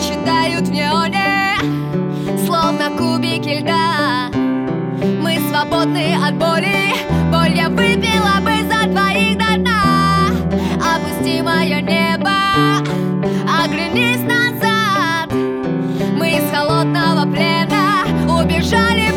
считают в неоне Словно кубики льда. Мы свободны от боли Боль я выпила бы за двоих до дна. Опусти мое небо Оглянись назад. Мы из холодного плена Убежали